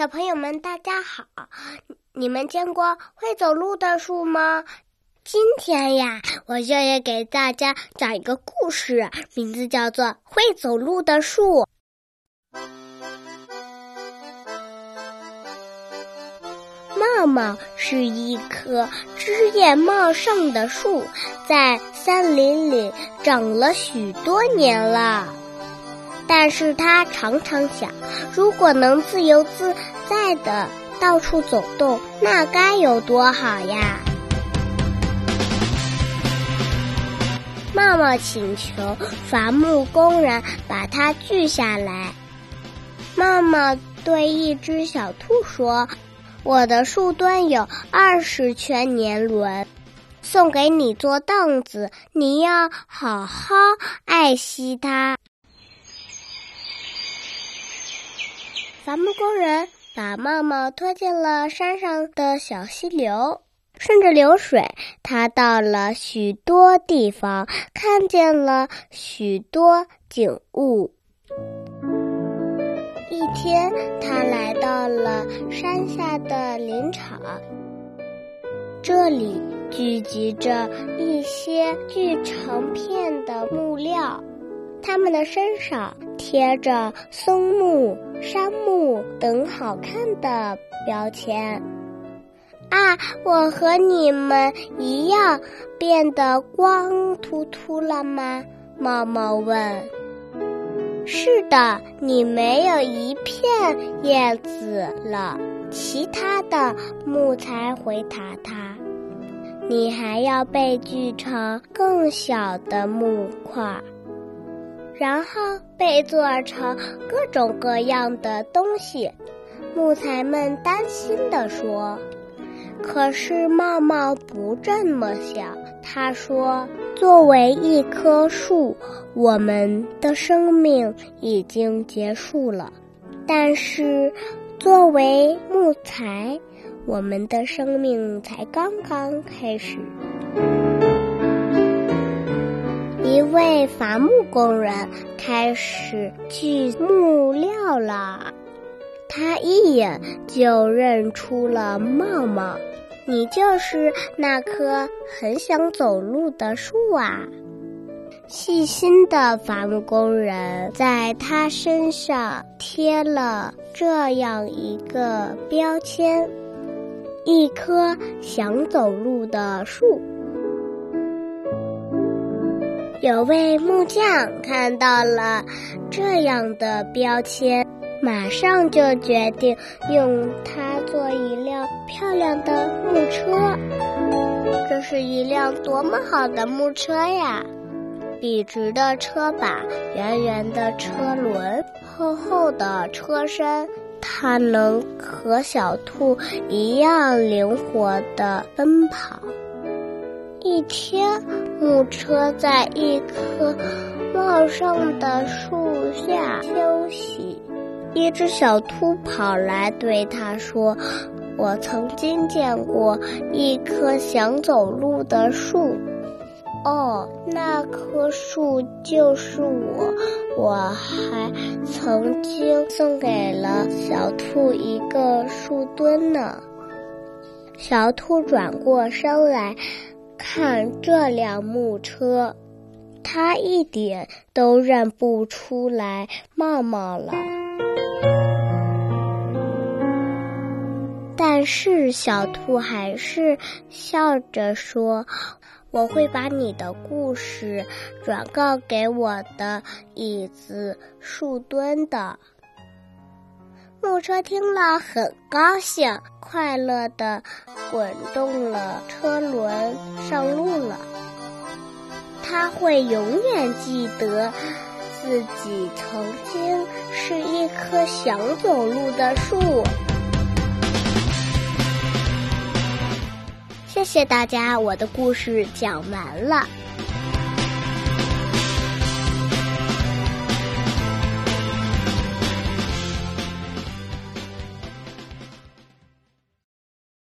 小朋友们，大家好！你们见过会走路的树吗？今天呀，我就要给大家讲一个故事，名字叫做《会走路的树》。茂茂是一棵枝叶茂盛的树，在森林里长了许多年了。但是他常常想，如果能自由自在的到处走动，那该有多好呀！茂茂请求伐木工人把它锯下来。茂茂对一只小兔说：“我的树墩有二十圈年轮，送给你做凳子，你要好好爱惜它。”伐木工人把茂茂拖进了山上的小溪流，顺着流水，他到了许多地方，看见了许多景物。一天，他来到了山下的林场，这里聚集着一些锯成片的木料。它们的身上贴着松木、杉木等好看的标签。啊，我和你们一样变得光秃秃了吗？茂茂问。是的，你没有一片叶子了。其他的木材回答他。你还要被锯成更小的木块。然后被做成各种各样的东西，木材们担心地说：“可是茂茂不这么想。他说，作为一棵树，我们的生命已经结束了；但是，作为木材，我们的生命才刚刚开始。”一位伐木工人开始锯木料了，他一眼就认出了茂茂，你就是那棵很想走路的树啊！细心的伐木工人在他身上贴了这样一个标签：一棵想走路的树。有位木匠看到了这样的标签，马上就决定用它做一辆漂亮的木车。这是一辆多么好的木车呀！笔直的车把，圆圆的车轮，厚厚的车身，它能和小兔一样灵活地奔跑。一天，木车在一棵茂盛的树下休息。一只小兔跑来对他说：“我曾经见过一棵想走路的树。哦，那棵树就是我。我还曾经送给了小兔一个树墩呢。”小兔转过身来。看这辆木车，他一点都认不出来茂茂了。但是小兔还是笑着说：“我会把你的故事转告给我的椅子树墩的。”木车听了很高兴，快乐的滚动了车轮，上路了。他会永远记得自己曾经是一棵想走路的树。谢谢大家，我的故事讲完了。